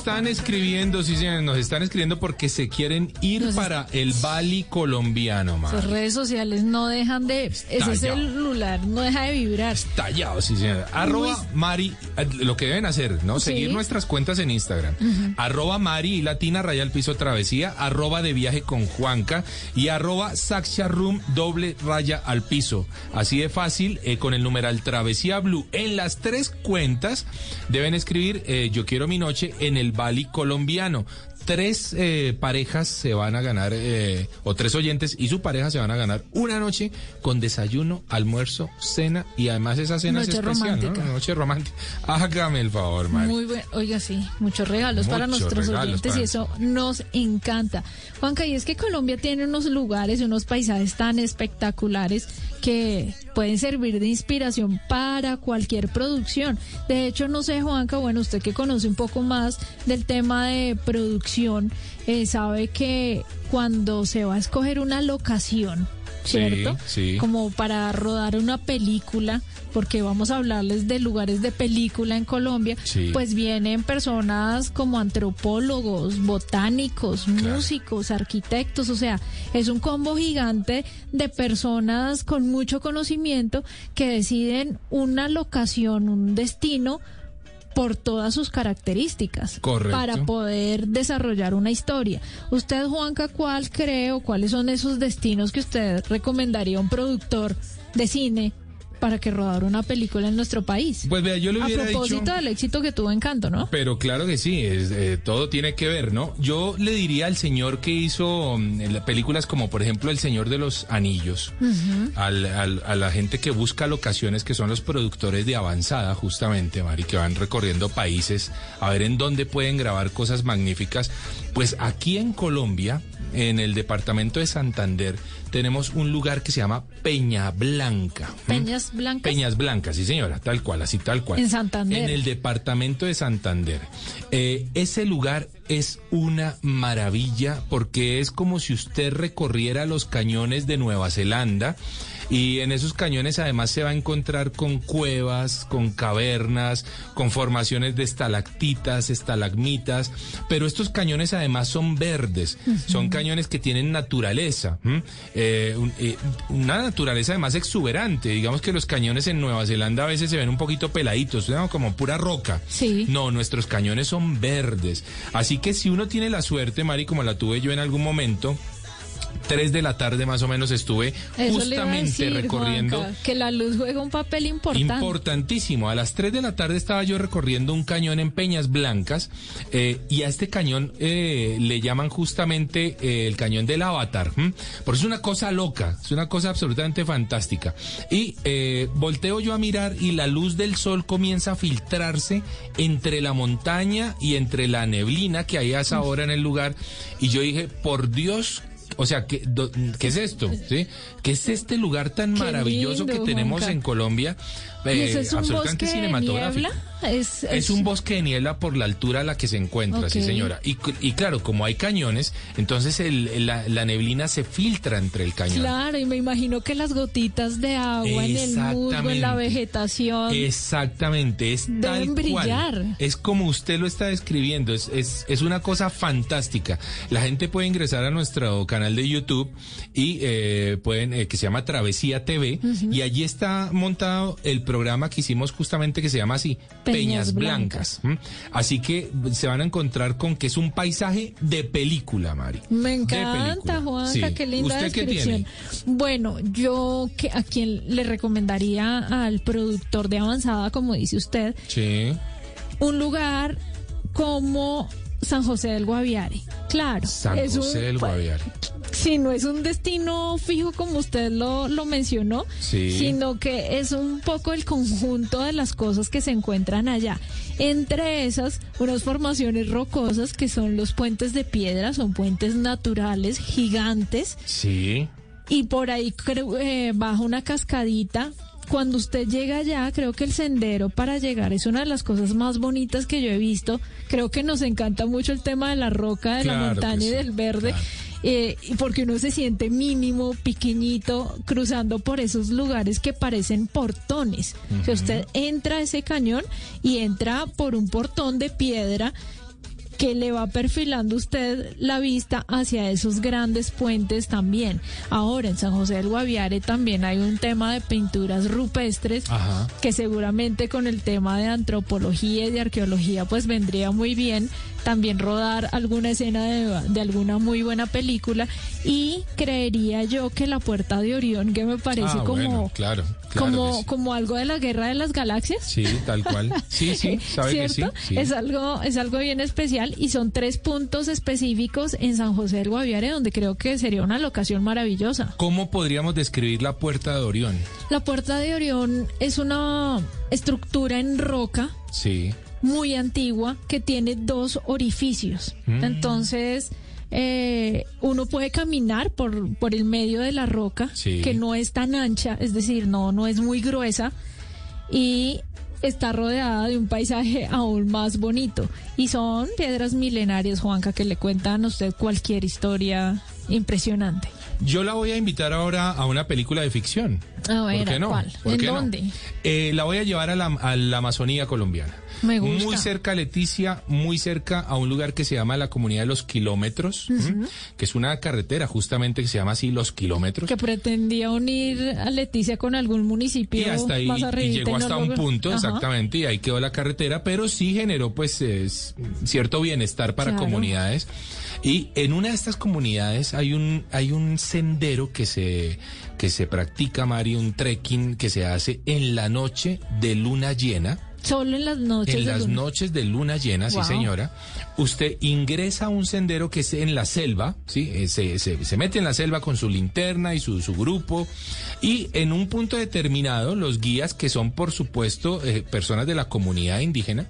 A: están escribiendo, sí, señores, nos están escribiendo porque se quieren ir
B: Nos
A: para el Bali colombiano, man.
B: Las redes sociales no dejan de... Ese
A: Estallado.
B: celular no deja de vibrar.
A: Tallado, sí, señor. Arroba Mari, lo que deben hacer, ¿no?
B: Sí.
A: Seguir nuestras cuentas en Instagram. Arroba Mari y Latina Raya al Piso Travesía, arroba de viaje con Juanca y arroba Saxia Room doble raya al piso. Así de fácil, eh, con el numeral Travesía Blue. En las tres cuentas deben escribir eh, Yo quiero mi noche en el Bali colombiano. Tres eh, parejas se van a ganar, eh, o tres oyentes y su pareja se van a ganar una noche con desayuno, almuerzo, cena y además esa cena
B: Noche
A: es especial,
B: romántica.
A: ¿no? Noche romántica. Hágame el favor, Mari.
B: Muy bueno, oiga, sí, muchos regalos para nuestros
A: regalos
B: oyentes
A: para
B: y eso nos encanta. Juanca, y es que Colombia tiene unos lugares y unos paisajes tan espectaculares que pueden servir de inspiración para cualquier producción. De hecho, no sé, Juanca, bueno, usted que conoce un poco más del tema de producción, eh, sabe que cuando se va a escoger una locación, ¿cierto?
A: Sí, sí.
B: Como para rodar una película, porque vamos a hablarles de lugares de película en Colombia,
A: Sí.
B: pues vienen personas como antropólogos, botánicos, músicos, arquitectos, o sea, es un combo gigante de personas con mucho conocimiento que deciden una locación, un destino por todas sus características
A: Correcto.
B: para poder desarrollar una historia. Usted, Juanca, ¿cuál cree o cuáles son esos destinos que usted recomendaría a un productor de cine para que rodara una película en nuestro país.
A: Pues vea, yo le
B: A
A: hubiera
B: propósito
A: dicho...
B: del éxito que tuvo Encanto, ¿no?
A: Pero claro que sí, es, eh, todo tiene que ver, ¿no? Yo le diría al señor que hizo mm, películas como por ejemplo El Señor de los Anillos, al- al- a la gente que busca locaciones que son los productores de avanzada justamente, Mari, que van recorriendo países a ver en dónde pueden grabar cosas magníficas. Pues aquí en Colombia, en el departamento de Santander, tenemos un lugar que se llama Peña Blanca. ¿m?
B: Peñas Blancas.
A: Peñas Blancas, sí señora, tal cual, así tal cual.
B: En Santander.
A: En el departamento de Santander. Eh, ese lugar es una maravilla porque es como si usted recorriera los cañones de Nueva Zelanda. Y en esos cañones además se va a encontrar con cuevas, con cavernas, con formaciones de estalactitas, estalagmitas, pero estos cañones además son verdes, son cañones que tienen naturaleza. Eh, un- eh, una naturaleza además exuberante. Digamos que los cañones en Nueva Zelanda a veces se ven un poquito peladitos, ¿no? como pura roca.
B: Sí.
A: No, nuestros cañones son verdes. Así que si uno tiene la suerte, Mari, como la tuve yo en algún momento, tres de la tarde más o menos estuve
B: Eso
A: justamente
B: decir,
A: recorriendo.
B: Juanca, que la luz juega un papel importante.
A: Importantísimo. A las 3 de la tarde estaba yo recorriendo un cañón en Peñas Blancas eh, y a este cañón eh, le llaman justamente eh, el cañón del avatar. ¿m? Porque es una cosa loca, es una cosa absolutamente fantástica. Y eh, volteo yo a mirar y la luz del sol comienza a filtrarse entre la montaña y entre la neblina que hay a esa hora en el lugar. Y yo dije, por Dios. O sea, ¿qué, do- ¿qué es esto? ¿Sí? ¿Qué es este lugar tan
B: Qué
A: maravilloso
B: lindo,
A: que tenemos
B: Juanca.
A: en Colombia?
B: ¿Y
A: Eh,
B: eso es un
A: absolutamente
B: bosque de
A: cinematográfico.
B: niebla? Es,
A: Es un bosque de niebla por la altura a la que se encuentra, sí
B: Ok.
A: señora. Y, y claro, como hay cañones, entonces el- la, la neblina se filtra entre el cañón.
B: Claro, y me imagino que las gotitas de agua en el musgo, en la vegetación.
A: Exactamente, es
B: Deben
A: tal
B: brillar.
A: cual. Es como usted lo está describiendo, es, es, es una cosa fantástica. La gente puede ingresar a nuestro canal de YouTube y eh, pueden, eh, que se llama Travesía TV, y allí está montado el programa que hicimos justamente que se llama así,
B: Peñas
A: Peñas, Blancas. Así que se van a encontrar con que es un paisaje de película, Mari.
B: Me encanta. Juanca,
A: Sí.
B: qué linda
A: ¿Usted qué
B: descripción.
A: tiene?
B: Bueno, yo que a quien le recomendaría al productor de avanzada, como dice usted,
A: Sí.
B: un lugar como San José del Guaviare. Claro,
A: San
B: un-
A: José del Guaviare.
B: Si no es un destino fijo como usted lo, lo mencionó,
A: Sí.
B: sino que es un poco el conjunto de las cosas que se encuentran allá. Entre esas, unas formaciones rocosas que son los puentes de piedra, son puentes naturales gigantes
A: Sí.
B: y por ahí creo, eh, baja una cascadita. Cuando usted llega allá, creo que el sendero para llegar es una de las cosas más bonitas que yo he visto. Creo que nos encanta mucho el tema de la roca, de la
A: Claro
B: montaña y
A: sí,
B: del verde. Eh, y porque uno se siente mínimo, pequeñito, cruzando por esos lugares que parecen portones. O sea, usted entra a ese cañón y entra por un portón de piedra que le va perfilando usted la vista hacia esos grandes puentes también. Ahora en San José del Guaviare también hay un tema de pinturas rupestres
A: Ajá.
B: que seguramente con el tema de antropología y de arqueología pues vendría muy bien también rodar alguna escena de, de alguna muy buena película y creería yo que la puerta de Orión que me parece
A: Ah,
B: como
A: bueno, claro, claro
B: como
A: sí.
B: como algo de la guerra de las galaxias
A: Sí, tal cual. Sí, sí, sabe que sí.
B: Es algo, es algo bien especial y son tres puntos específicos en San José del Guaviare donde creo que sería una locación maravillosa.
A: ¿Cómo podríamos describir la puerta de Orión?
B: La puerta de Orión es una estructura en roca
A: Sí.
B: Muy antigua que tiene dos orificios.
A: Mm.
B: Entonces, eh, uno puede caminar por, por el medio de la roca,
A: Sí.
B: que no es tan ancha, es decir, no, no es muy gruesa, y está rodeada de un paisaje aún más bonito. Y son piedras milenarias, Juanca, que le cuentan a usted cualquier historia impresionante.
A: Yo la voy a invitar ahora a una película de ficción.
B: A ver,
A: ¿Por qué
B: ¿a
A: no?
B: cuál?
A: ¿Por
B: ¿En
A: no?
B: dónde?
A: Eh, la voy a llevar a la, a la Amazonía colombiana.
B: Me gusta.
A: Muy cerca, Leticia, muy cerca a un lugar que se llama la Comunidad de los Kilómetros, que es una carretera justamente que se llama así Los Kilómetros.
B: Que pretendía unir a Leticia con algún municipio
A: Y hasta ahí
B: más
A: y llegó hasta un punto,
B: Ajá.
A: exactamente, y ahí quedó la carretera, pero sí generó pues es, cierto bienestar para
B: Claro.
A: comunidades. Y en una de estas comunidades hay un, hay un sendero que se, que se practica, Mari, un trekking que se hace en la noche de luna llena.
B: Solo en las noches.
A: En
B: de
A: las
B: luna.
A: noches de luna llena,
B: Wow.
A: sí señora, usted ingresa a un sendero que es en la selva, ¿sí? Eh, Se, se- se mete en la selva con su linterna y su, su grupo y en un punto determinado los guías, que son por supuesto eh, personas de la comunidad indígena,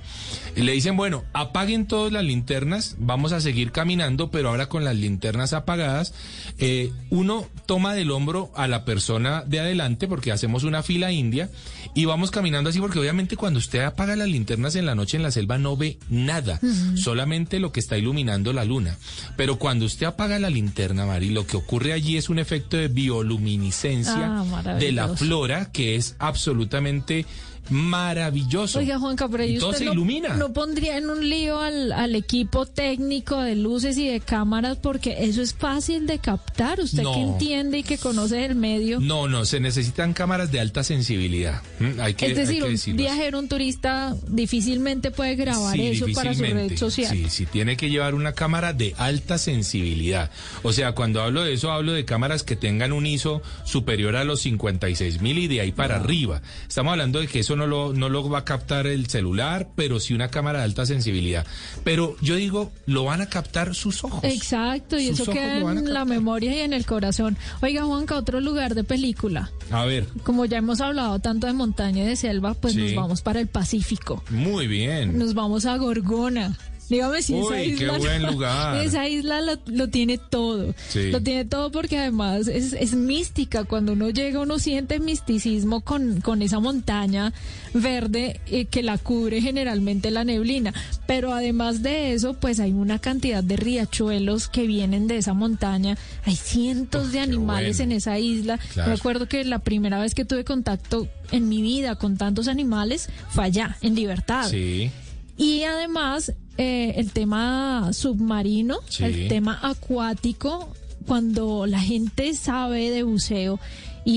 A: le dicen, bueno, apaguen todas las linternas, vamos a seguir caminando, pero ahora con las linternas apagadas, eh, uno toma del hombro a la persona de adelante porque hacemos una fila india y vamos caminando así porque obviamente cuando usted apaga las linternas en la noche en la selva no ve nada, solamente lo que está iluminando la luna. Pero cuando usted apaga la linterna, Mari, lo que ocurre allí es un efecto de bioluminiscencia
B: Ah,
A: de la flora que es absolutamente maravilloso.
B: Oiga, Juanca, pero ahí usted no,
A: ilumina.
B: no pondría en un lío al, al equipo técnico de luces y de cámaras porque eso es fácil de captar. Usted
A: No.
B: que entiende y que conoce el medio.
A: No, no, se necesitan cámaras de alta sensibilidad. Mm, Hay que,
B: es decir,
A: hay que
B: un viajero, un turista difícilmente puede grabar
A: Sí,
B: eso para su red social.
A: Sí, sí, tiene que llevar una cámara de alta sensibilidad. O sea, cuando hablo de eso, hablo de cámaras que tengan un ISO superior a los 56 mil y de ahí para arriba. Estamos hablando de que eso no lo, no lo va a captar el celular, pero sí una cámara de alta sensibilidad. Pero yo digo, lo van a captar sus ojos.
B: Exacto, y
A: Sus
B: eso queda en la memoria y en el corazón. Oiga, Juanca, otro lugar de película.
A: A ver,
B: Como ya hemos hablado tanto de montaña y de selva, pues
A: Sí.
B: nos vamos para el Pacífico.
A: muy bien.
B: Nos vamos a Gorgona. Dígame si esa
A: Uy, qué
B: isla.
A: buen lugar.
B: Esa isla lo, lo tiene todo.
A: Sí.
B: Lo tiene todo porque además es, es mística. Cuando uno llega, uno siente misticismo con, con esa montaña verde eh, que la cubre generalmente la neblina. Pero además de eso, pues hay una cantidad de riachuelos que vienen de esa montaña. Hay cientos de animales
A: bueno.
B: en esa isla.
A: Claro.
B: Me acuerdo que la primera vez que tuve contacto en mi vida con tantos animales fue allá, en Libertad.
A: Sí.
B: Y además, eh, el tema submarino,
A: Sí.
B: el tema acuático, cuando la gente sabe de buceo y,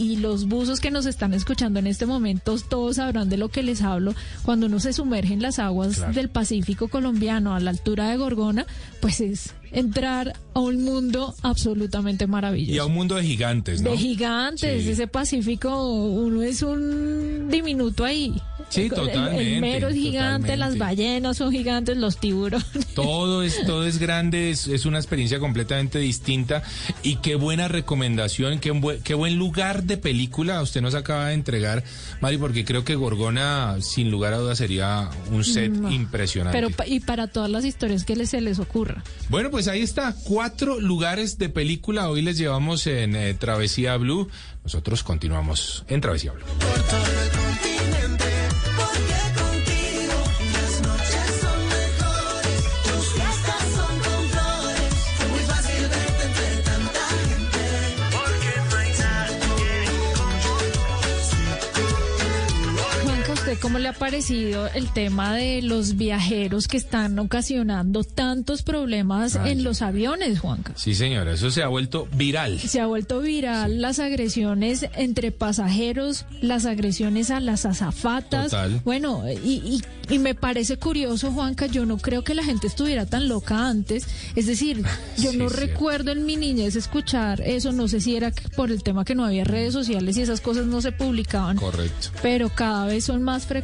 B: y- y los buzos que nos están escuchando en este momento, todos sabrán de lo que les hablo, cuando uno se sumerge en las aguas
A: Claro.
B: del Pacífico colombiano a la altura de Gorgona, pues es entrar a un mundo absolutamente maravilloso.
A: Y a un mundo de gigantes, ¿no?
B: De gigantes,
A: Sí.
B: ese Pacífico, uno es un diminuto ahí.
A: Sí,
B: El- el-
A: totalmente,
B: mero es gigante, las
A: totalmente.
B: ballenas son gigantes, los tiburones.
A: Todo es, todo es grande, es, es una experiencia completamente distinta y qué buena recomendación, qué, buen- qué buen lugar de película usted nos acaba de entregar, Mari, porque creo que Gorgona, sin lugar a dudas, sería un set
B: No.
A: impresionante.
B: Pero y para todas las historias que se les ocurra.
A: Bueno, pues ahí está, cuatro lugares de película. Hoy les llevamos en eh, Travesía Blue. Nosotros continuamos en Travesía Blue.
B: Cómo le ha parecido el tema de los viajeros que están ocasionando tantos problemas
A: Ay,
B: en los aviones, Juanca?
A: Sí, señora, eso se ha vuelto viral.
B: Se ha vuelto viral las agresiones entre pasajeros, las agresiones a las azafatas.
A: Total.
B: Bueno, y, y, y me parece curioso, Juanca, yo no creo que la gente estuviera tan loca antes. Es decir, yo
A: Sí,
B: no recuerdo en mi niñez escuchar eso, no sé si era por el tema que no había redes sociales y esas cosas no se publicaban.
A: Correcto.
B: Pero cada vez son más frecuentes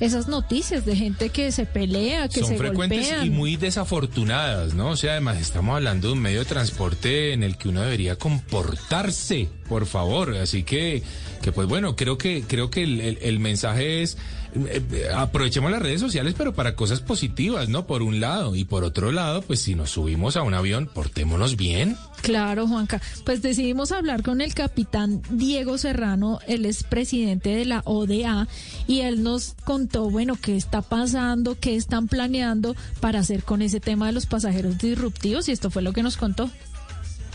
B: esas noticias de gente que se pelea, que
A: Son
B: se
A: frecuentes
B: golpean.
A: y muy desafortunadas, ¿no? O sea, además estamos hablando de un medio de transporte en el que uno debería comportarse, por favor. Así que, que pues bueno, creo que creo que el, el- el mensaje es eh, aprovechemos las redes sociales, pero para cosas positivas, ¿no? Por un lado y por otro lado, pues si nos subimos a un avión, portémonos bien.
B: Claro, Juanca. Pues decidimos hablar con el capitán Diego Serrano, él es presidente de la ODA, y él nos contó, bueno, qué está pasando, qué están planeando para hacer con ese tema de los pasajeros disruptivos, y esto fue lo que nos contó.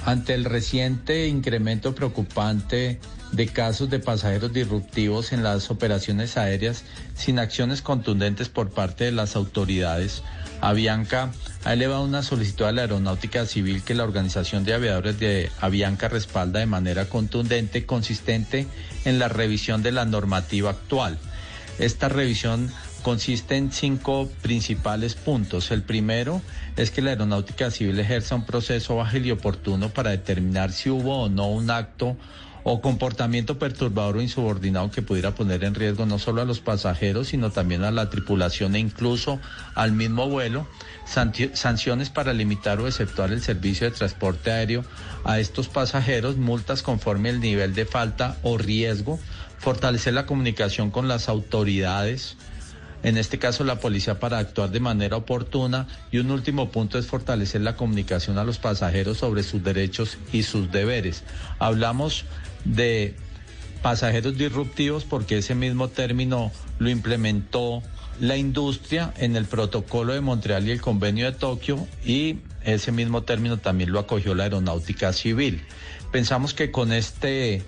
J: Ante el reciente incremento preocupante de casos de pasajeros disruptivos en las operaciones aéreas sin acciones contundentes por parte de las autoridades, Avianca ha elevado una solicitud a la Aeronáutica Civil que la Organización de Aviadores de Avianca respalda de manera contundente consistente en la revisión de la normativa actual. Esta revisión consiste en cinco principales puntos. El primero es que la aeronáutica civil ejerza un proceso ágil y oportuno para determinar si hubo o no un acto o comportamiento perturbador o insubordinado que pudiera poner en riesgo no solo a los pasajeros, sino también a la tripulación e incluso al mismo vuelo. Sanciones para limitar o exceptuar el servicio de transporte aéreo a estos pasajeros, multas conforme el nivel de falta o riesgo, fortalecer la comunicación con las autoridades, en este caso la policía para actuar de manera oportuna y un último punto es fortalecer la comunicación a los pasajeros sobre sus derechos y sus deberes. Hablamos de pasajeros disruptivos porque ese mismo término lo implementó la industria en el protocolo de Montreal y el convenio de Tokio y ese mismo término también lo acogió la aeronáutica civil. Pensamos que con este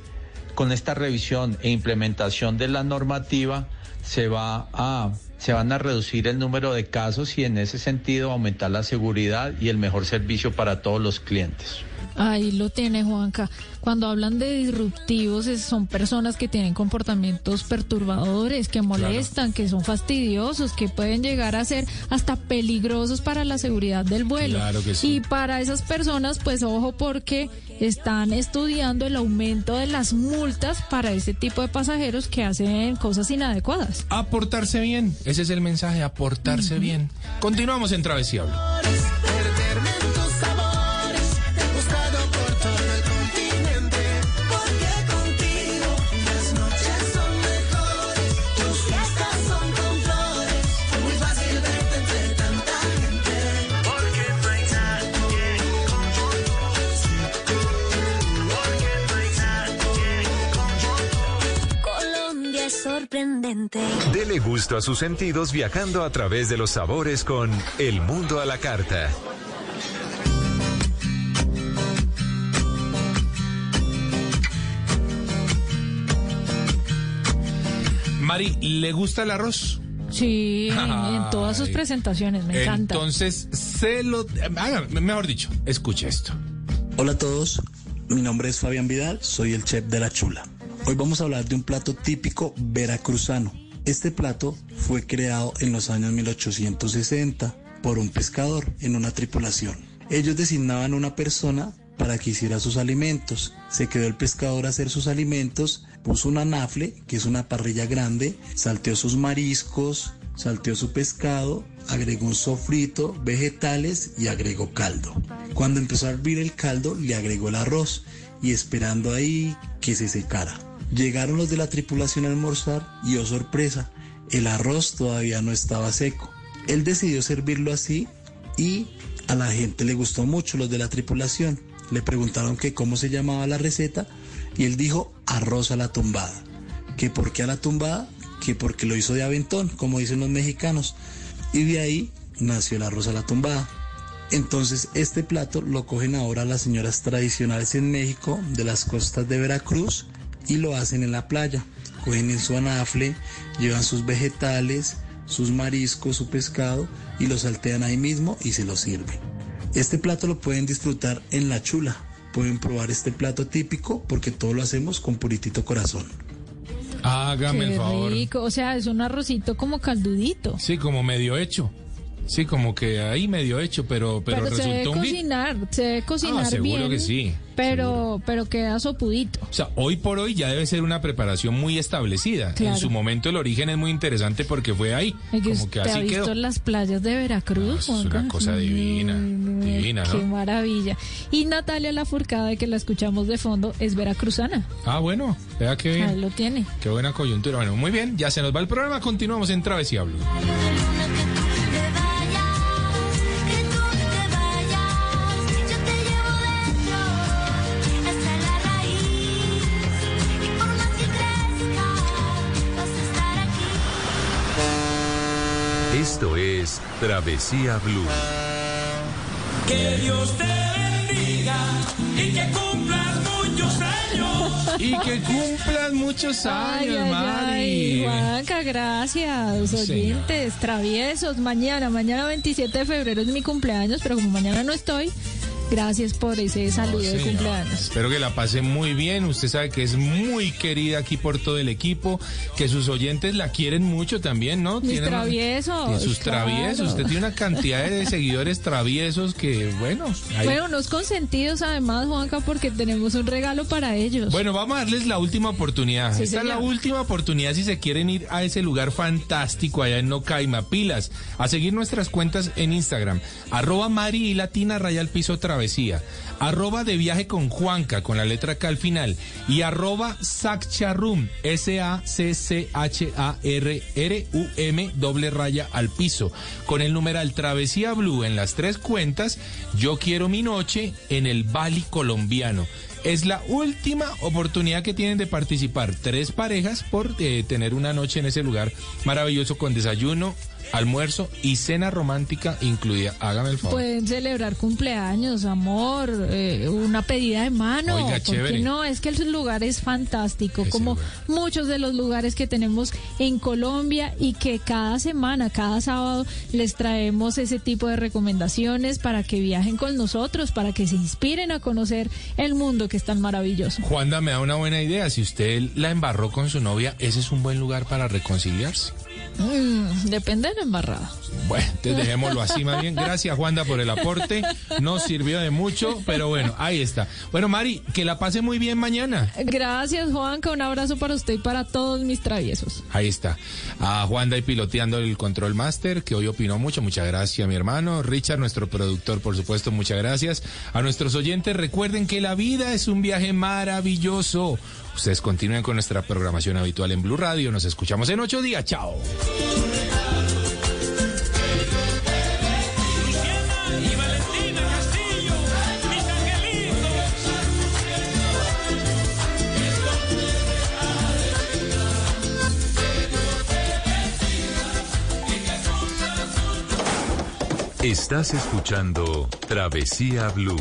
J: con esta revisión e implementación de la normativa se va a se van a reducir el número de casos y en ese sentido aumentar la seguridad y el mejor servicio para todos los clientes.
B: Ahí lo tiene Juanca. Cuando hablan de disruptivos, es- son personas que tienen comportamientos perturbadores, que molestan, que son fastidiosos, que pueden llegar a ser hasta peligrosos para la seguridad del vuelo.
A: Claro que sí.
B: Y para esas personas, pues ojo porque están estudiando el aumento de las multas para ese tipo de pasajeros que hacen cosas inadecuadas.
A: Aportarse bien, ese es el mensaje, aportarse bien. Continuamos en Travesía
K: sorprendente.
D: Dele gusto a sus sentidos viajando a través de los sabores con El Mundo a la Carta.
A: Mari, ¿le gusta el arroz?
B: Sí, en todas sus presentaciones, me encanta.
A: Entonces, se lo... mejor dicho, escuche esto.
L: Hola a todos, mi nombre es Fabián Vidal, soy el chef de La Chula. Hoy vamos a hablar de un plato típico veracruzano. Este plato fue creado en los años 1860 por un pescador en una tripulación. Ellos designaban una persona para que hiciera sus alimentos. Se quedó el pescador a hacer sus alimentos, puso una nafle, que es una parrilla grande, salteó sus mariscos, salteó su pescado, agregó un sofrito, vegetales y agregó caldo. Cuando empezó a hervir el caldo, le agregó el arroz y esperando ahí que se secara. Llegaron los de la tripulación a almorzar y oh sorpresa, el arroz todavía no estaba seco. Él decidió servirlo así y a la gente le gustó mucho los de la tripulación. Le preguntaron que cómo se llamaba la receta y él dijo arroz a la tumbada. Que por qué a la tumbada, que porque lo hizo de aventón, como dicen los mexicanos. Y de ahí nació el arroz a la tumbada. Entonces este plato lo cogen ahora las señoras tradicionales en México de las costas de Veracruz y lo hacen en la playa. Cogen en su anafle, llevan sus vegetales, sus mariscos, su pescado y lo saltean ahí mismo y se lo sirven. Este plato lo pueden disfrutar en la chula. Pueden probar este plato típico porque todo lo hacemos con puritito corazón.
A: Hágame
B: Qué
A: el favor.
B: rico, o sea, es un arrocito como caldudito.
A: Sí, como medio hecho. Sí, como que ahí medio hecho, pero, pero,
B: Pero, se debe
A: resultó un hit.
B: cocinar, se debe cocinar
A: Ah, seguro
B: bien.
A: que sí,
B: Pero, pero queda sopudito.
A: O sea, hoy por hoy ya debe ser una preparación muy establecida.
B: Claro.
A: En su momento el origen es muy interesante porque fue ahí.
B: Es que
A: como que
B: ha
A: así
B: visto
A: quedó.
B: las playas de Veracruz.
A: es una cosa divina,
B: Mm,
A: divina,
B: Qué
A: ¿no?
B: maravilla. Y Natalia Lafourcade, que la escuchamos de fondo, es veracruzana.
A: Ah, bueno, vea qué
B: Ahí
A: bien.
B: lo tiene.
A: Qué buena coyuntura. Bueno, muy bien, ya se nos va el programa. Continuamos en Travesía Blue.
D: Travesía Blue.
I: Que Dios te bendiga y que cumplas muchos años.
A: Y que cumplan muchos años,
B: ay,
A: Mari.
B: ay, Juanca, gracias. Oyentes, traviesos. Mañana, mañana 27 de febrero es mi cumpleaños, pero como mañana no estoy, Gracias por ese saludo de cumpleaños.
A: Espero que la pase muy bien. Usted sabe que es muy querida aquí por todo el equipo, que sus oyentes la quieren mucho también, ¿no?
B: Mis
A: Tienen-
B: traviesos,
A: Tiene sus
B: claro.
A: traviesos. Usted tiene una cantidad de seguidores traviesos que, bueno. ahí-
B: Bueno, unos consentidos además, Juanca, porque tenemos un regalo para ellos.
A: Bueno, vamos a darles la última oportunidad.
B: Sí,
A: Esta es la última oportunidad si se quieren ir a ese lugar fantástico allá en Nocaima. Pilas, a seguir nuestras cuentas en Instagram. Arroba Mari y Latina Raya al Piso Travesía. Arroba de viaje con Juanca con la letra K al final. Y arroba Saccharum. S-A-C-C-H-A-R-R-U-M doble raya al piso. Con el numeral Travesía Blue en las tres cuentas. Yo quiero mi noche en el Bali colombiano. Es la última oportunidad que tienen de participar tres parejas por eh, tener una noche en ese lugar maravilloso con desayuno, almuerzo y cena romántica incluida. Hágame el favor.
B: Pueden celebrar cumpleaños, amor, eh, una pedida de mano.
A: Oiga,
B: ¿por qué
A: chévere.
B: no? Es que el lugar es fantástico, como muchos de los lugares que tenemos en Colombia y que cada semana, cada sábado, les traemos ese tipo de recomendaciones para que viajen con nosotros, para que se inspiren a conocer el mundo que es tan maravilloso.
A: Juanda me da una buena idea. Si usted la embarró con su novia, ese es un buen lugar para reconciliarse.
B: Mm, depende de la embarrada.
A: Bueno, entonces dejémoslo así más bien. Gracias, Juanda, por el aporte. No sirvió de mucho, pero bueno, ahí está. Bueno, Mari, que la pase muy bien mañana.
B: Gracias, Juanca. Un abrazo para usted y para todos mis traviesos.
A: Ahí está. A Juanda y piloteando el control master, que hoy opinó mucho. Muchas gracias, mi hermano. Richard, nuestro productor, por supuesto, muchas gracias. A nuestros oyentes, recuerden que la vida es un viaje maravilloso. Ustedes continúen con nuestra programación habitual en Blue Radio. Nos escuchamos en ocho días. Chao.
D: Estás escuchando Travesía Blue.